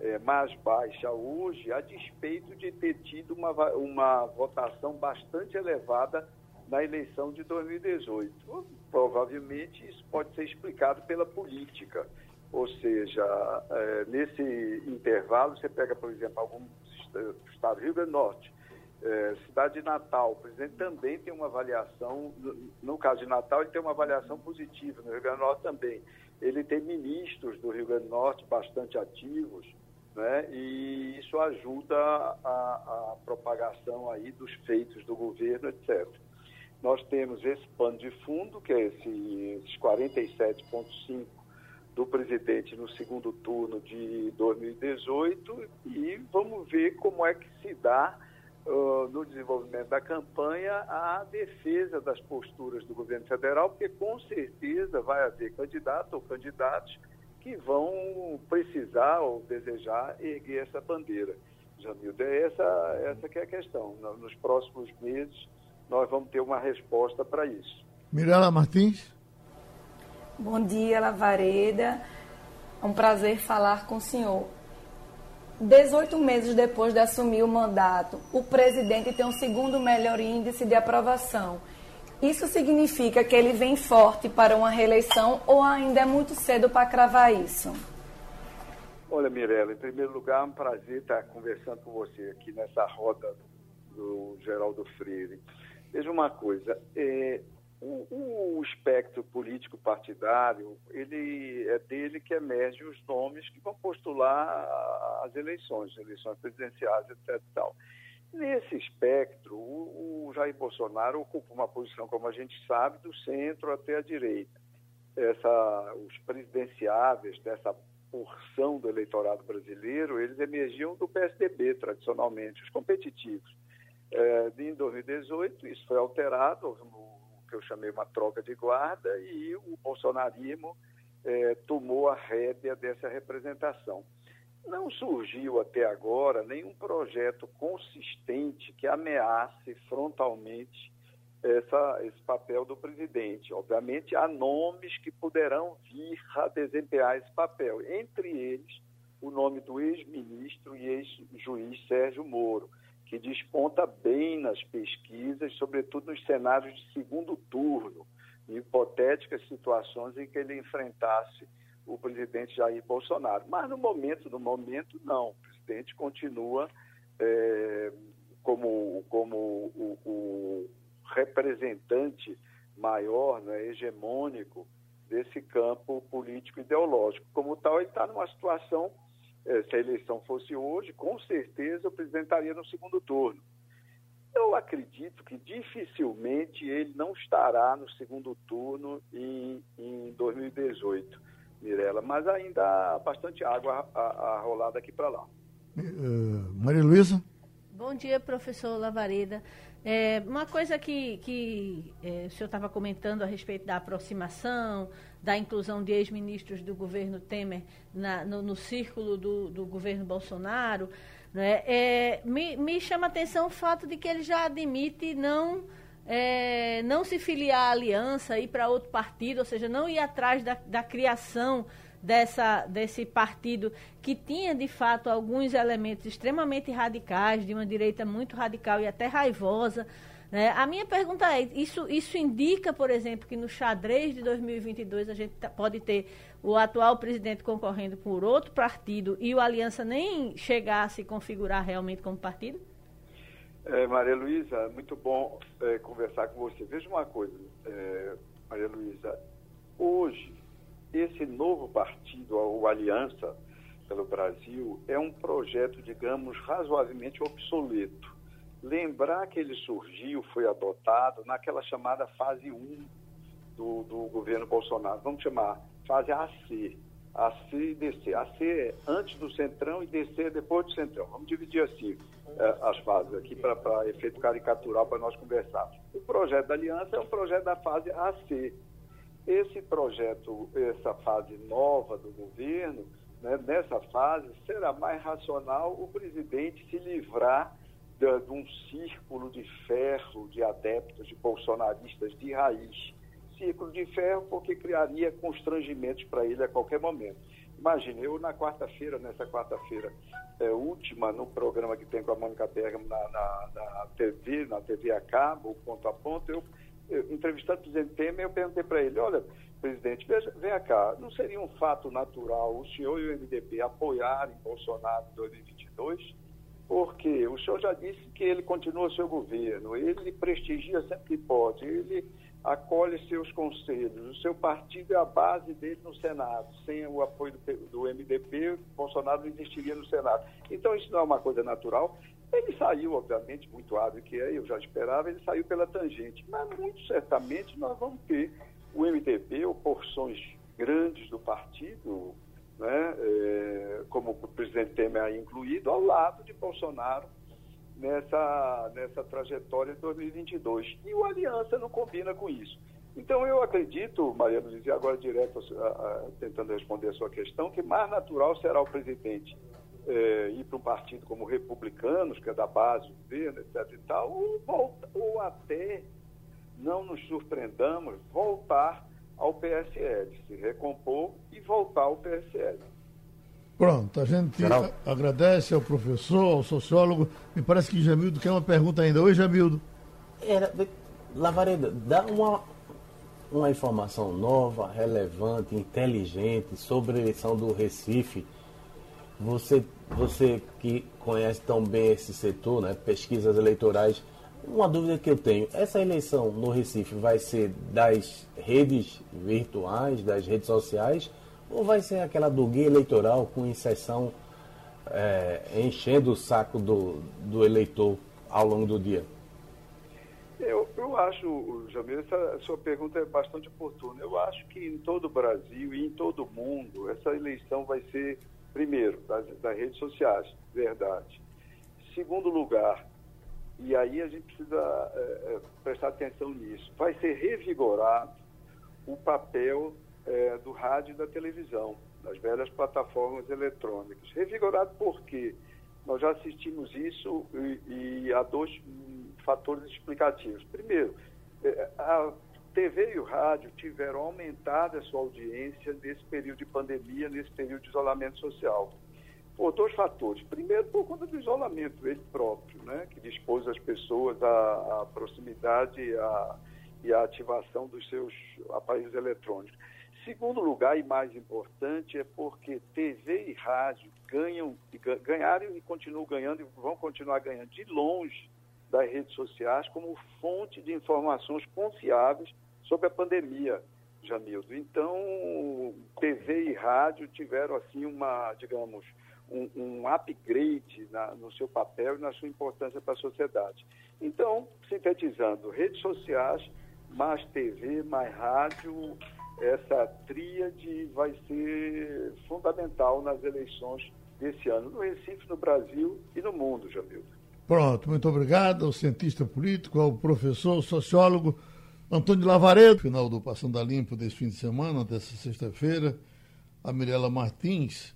é, mais baixa hoje, a despeito de ter tido uma, uma votação bastante elevada na eleição de 2018. Provavelmente isso pode ser explicado pela política. Ou seja, é, nesse intervalo, você pega, por exemplo, algum estado, Rio Grande do Norte, é, cidade de Natal, o presidente também tem uma avaliação, no, no, caso de Natal, ele tem uma avaliação positiva, no Rio Grande do Norte também. Ele tem ministros do Rio Grande do Norte bastante ativos, né? e isso ajuda a, a propagação aí dos feitos do governo, etc. Nós temos esse pano de fundo, que é esse, esses 47,5 do presidente no segundo turno de 2018 e vamos ver como é que se dá uh, no desenvolvimento da campanha a defesa das posturas do governo federal, porque com certeza vai haver candidato ou candidatos que vão precisar ou desejar erguer essa bandeira. Jamildo, é essa, essa que é a questão. Nos próximos meses nós vamos ter uma resposta para isso. Mirela Martins. Bom dia, Lavareda. É um prazer falar com o senhor. 18 meses depois de assumir o mandato, o presidente tem o segundo melhor índice de aprovação. Isso significa que ele vem forte para uma reeleição ou ainda é muito cedo para cravar isso? Olha, Mirella, em primeiro lugar, é um prazer estar conversando com você aqui nessa roda do Geraldo Freire. Veja uma coisa, é, o, o, espectro político partidário, ele é dele que emerge os nomes que vão postular as eleições, eleições presidenciais, etc. Tal. Nesse espectro, o, o Jair Bolsonaro ocupa uma posição, como a gente sabe, do centro até a direita. Essa, os presidenciáveis dessa porção do eleitorado brasileiro, eles emergiam do PSDB, tradicionalmente, os competitivos. É, em 2018, isso foi alterado, houve que eu chamei uma troca de guarda, e o bolsonarismo é, tomou a rédea dessa representação. Não surgiu até agora nenhum projeto consistente que ameace frontalmente essa, esse papel do presidente. Obviamente, há nomes que poderão vir a desempenhar esse papel, entre eles o nome do ex-ministro e ex-juiz Sérgio Moro que desponta bem nas pesquisas, sobretudo nos cenários de segundo turno, em hipotéticas situações em que ele enfrentasse o presidente Jair Bolsonaro. Mas no momento, no momento, não. O presidente continua é, como, como o, o, representante maior, né, hegemônico desse campo político ideológico. Como tal, ele está numa situação se a eleição fosse hoje, com certeza o presidente estaria no segundo turno. Eu acredito que dificilmente ele não estará no segundo turno em, em 2018, Mirela, mas ainda há bastante água a, a, a rolar daqui para lá. Uh, Maria Luísa? Bom dia, professor Lavareda. É, uma coisa que, que é, o senhor estava comentando a respeito da aproximação, da inclusão de ex-ministros do governo Temer na, no, no, círculo do, do governo Bolsonaro, né, é, me, me, chama a atenção o fato de que ele já admite não, é, não se filiar à aliança, ir para outro partido, ou seja, não ir atrás da, da criação dessa, desse partido que tinha, de fato, alguns elementos extremamente radicais, de uma direita muito radical e até raivosa. Né? A minha pergunta é: isso, isso indica, por exemplo, que no xadrez de 2022 a gente pode ter o atual presidente concorrendo por outro partido e o Aliança nem chegar a se configurar realmente como partido? É, Maria Luísa, muito bom é, conversar com você. Veja uma coisa, é, Maria Luísa. Hoje, esse novo partido, o Aliança pelo Brasil, é um projeto, digamos, razoavelmente obsoleto. Lembrar que ele surgiu, foi adotado naquela chamada fase 1 do, do governo Bolsonaro. Vamos chamar fase AC. AC e DC. AC é antes do Centrão e DC é depois do Centrão. Vamos dividir assim é, as fases aqui para efeito caricatural para nós conversarmos. O projeto da aliança é um projeto da fase AC esse projeto, essa fase nova do governo, né, nessa fase, será mais racional o presidente se livrar de, de um círculo de ferro de adeptos, de bolsonaristas de raiz. Círculo de ferro porque criaria constrangimentos para ele a qualquer momento. Imagine, eu na quarta-feira, nessa quarta-feira é, última, no programa que tem com a Mônica Bergamo na, na, na TV, na TV a cabo, ponto a ponto, eu entrevistando o presidente Temer, eu perguntei para ele, olha, presidente, veja, venha cá, não seria um fato natural o senhor e o MDB apoiarem Bolsonaro em 2022? Porque o senhor já disse que ele continua seu governo, ele prestigia sempre que pode, ele acolhe seus conselhos, o seu partido é a base dele no Senado. Sem o apoio do, do MDB, Bolsonaro não existiria no Senado. Então, isso não é uma coisa natural. Ele saiu, obviamente, muito hábil que é, eu já esperava, ele saiu pela tangente. Mas muito certamente nós vamos ter o MDB ou porções grandes do partido, né, é, como o presidente Temer aí incluído, ao lado de Bolsonaro nessa, nessa trajetória de 2022. E o Aliança não combina com isso. Então, eu acredito, Maria Luiz, e agora direto a, a, tentando responder a sua questão, que mais natural será o presidente é, ir para um partido como Republicanos, que é da base do governo, etc. e tal, ou, volta, ou até, não nos surpreendamos, voltar ao PSL, se recompor e voltar ao PSL. Pronto, a gente Geral. agradece ao professor, ao sociólogo. Me parece que Jamildo quer uma pergunta ainda. Oi, Jamildo. Era, Lavareda, dá uma, uma informação nova, relevante, inteligente sobre a eleição do Recife. Você, você que conhece tão bem esse setor, né, pesquisas eleitorais, uma dúvida que eu tenho: essa eleição no Recife vai ser das redes virtuais, das redes sociais? Ou vai ser aquela do guia eleitoral com inserção é, enchendo o saco do, do eleitor ao longo do dia? Eu, eu acho, Jamil, essa sua pergunta é bastante oportuna. Eu acho que em todo o Brasil e em todo o mundo, essa eleição vai ser, primeiro, das, das redes sociais, verdade. Segundo lugar, e aí a gente precisa é, é, prestar atenção nisso, vai ser revigorado o papel é, do rádio e da televisão, das velhas plataformas eletrônicas. Revigorado por quê? Nós já assistimos isso e, e há dois fatores explicativos. Primeiro, é, a TV e o rádio tiveram aumentado a sua audiência nesse período de pandemia, nesse período de isolamento social. Por dois fatores. Primeiro, por conta do isolamento ele próprio, né, que dispôs as pessoas à, à proximidade à, e à ativação dos seus aparelhos eletrônicos. Segundo lugar, e mais importante, é porque TV e rádio ganham, ganharam e continuam ganhando e vão continuar ganhando de longe das redes sociais como fonte de informações confiáveis sobre a pandemia, Jamildo. Então, TV e rádio tiveram, assim, uma, digamos, um, um upgrade na, no seu papel e na sua importância para a sociedade. Então, sintetizando, redes sociais, mais TV, mais rádio, essa tríade vai ser fundamental nas eleições desse ano, no Recife, no Brasil e no mundo, Jamildo. Pronto, muito obrigado ao cientista político, ao professor, sociólogo Antônio Lavaredo. Final do Passando a Limpo desse fim de semana, dessa sexta-feira, a Mirela Martins,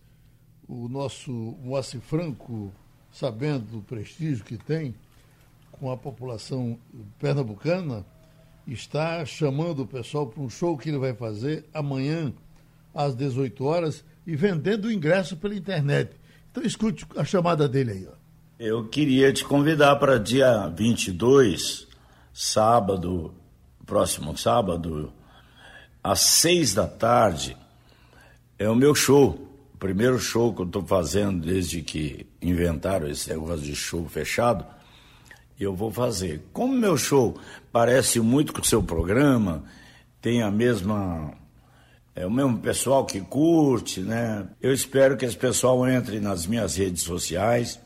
o nosso Moacir Franco, sabendo do prestígio que tem com a população pernambucana, está chamando o pessoal para um show que ele vai fazer amanhã, às 18 horas, e vendendo o ingresso pela internet. Então escute a chamada dele aí. Ó. Eu queria te convidar para dia 22, sábado, próximo sábado, às seis da tarde, é o meu show. O primeiro show que eu estou fazendo desde que inventaram esse negócio de show fechado eu vou fazer. Como meu show parece muito com o seu programa, tem a mesma. É o mesmo pessoal que curte, né? Eu espero que esse pessoal entre nas minhas redes sociais.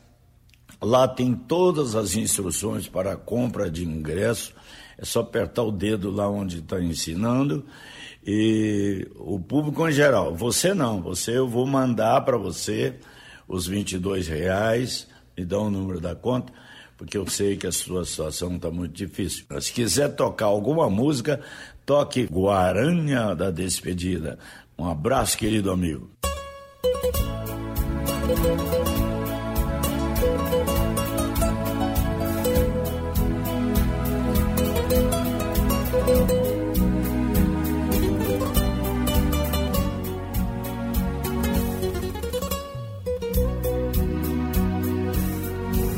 Lá tem todas as instruções para compra de ingresso. É só apertar o dedo lá onde está ensinando. E o público em geral, você não, você eu vou mandar para você os 22 reais, me dá o número da conta porque eu sei que a sua situação está muito difícil. Mas se quiser tocar alguma música, toque Guaranha da Despedida. Um abraço, querido amigo.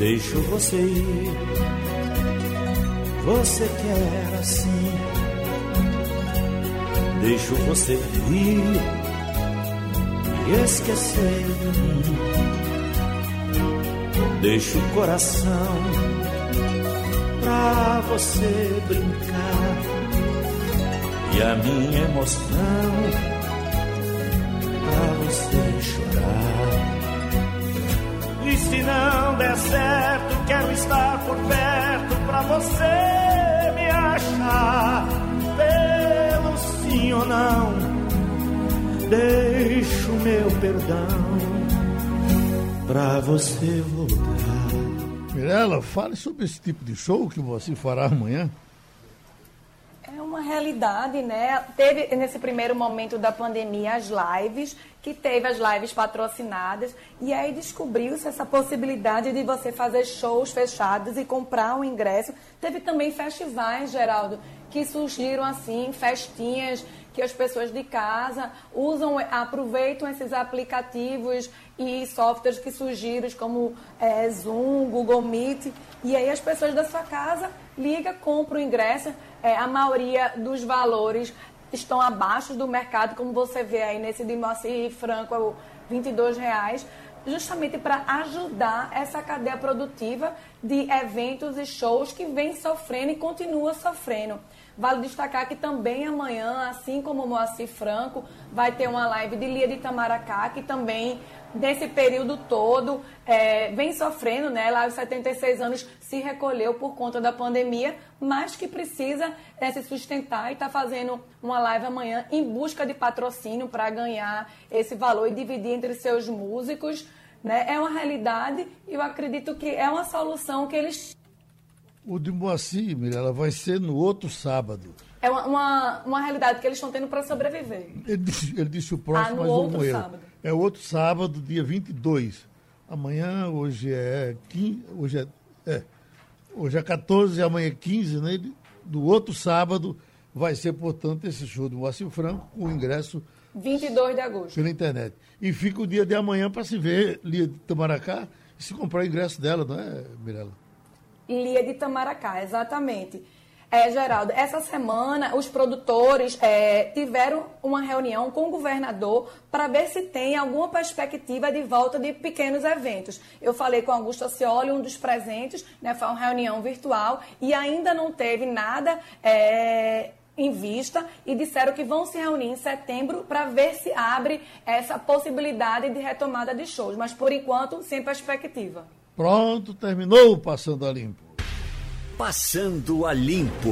Deixo você ir, você quer assim. Deixo você ir e esquecer de mim. Deixo o coração pra você brincar e a minha emoção se não der certo, quero estar por perto pra você me achar. Pelo sim ou não, deixo meu perdão pra você voltar. Mirela, fale sobre esse tipo de show que você fará amanhã. Realidade, né? Teve nesse primeiro momento da pandemia as lives, que teve as lives patrocinadas, e aí descobriu-se essa possibilidade de você fazer shows fechados e comprar um ingresso. Teve também festivais, Geraldo, que surgiram assim, festinhas que as pessoas de casa usam, aproveitam esses aplicativos e softwares que surgiram, como é, Zoom, Google Meet, e aí as pessoas da sua casa liga, compra o ingresso, é, a maioria dos valores estão abaixo do mercado, como você vê aí nesse de Moacir Franco, 22 reais, justamente para ajudar essa cadeia produtiva de eventos e shows que vem sofrendo e continua sofrendo. Vale destacar que também amanhã, assim como o Moacir Franco, vai ter uma live de Lia de Itamaracá, que também, nesse período todo, é, vem sofrendo, né? Lá aos 76 anos se recolheu por conta da pandemia, mas que precisa é, se sustentar e está fazendo uma live amanhã em busca de patrocínio para ganhar esse valor e dividir entre seus músicos. Né? É uma realidade e eu acredito que é uma solução que eles o de Moacir, Mirella, vai ser no outro sábado. É uma, uma, uma realidade que eles estão tendo para sobreviver. Ele disse, ele disse o próximo, ah, mas outro sábado. É outro sábado, dia 22. Amanhã, hoje é 15, hoje é, é, hoje é 14 e amanhã é 15, né? Do outro sábado vai ser, portanto, esse show do Moacir Franco com o ingresso 22 de agosto. Pela internet. E fica o dia de amanhã para se ver Lia de Tamaracá e se comprar o ingresso dela, não é, Mirella? Lia de Tamaracá, exatamente. É, Geraldo, essa semana os produtores é, tiveram uma reunião com o governador para ver se tem alguma perspectiva de volta de pequenos eventos. Eu falei com Augusto Acioli, um dos presentes, né, foi uma reunião virtual e ainda não teve nada é, em vista e disseram que vão se reunir em setembro para ver se abre essa possibilidade de retomada de shows, mas por enquanto sem perspectiva. Pronto, terminou Passando a Limpo. Passando a Limpo.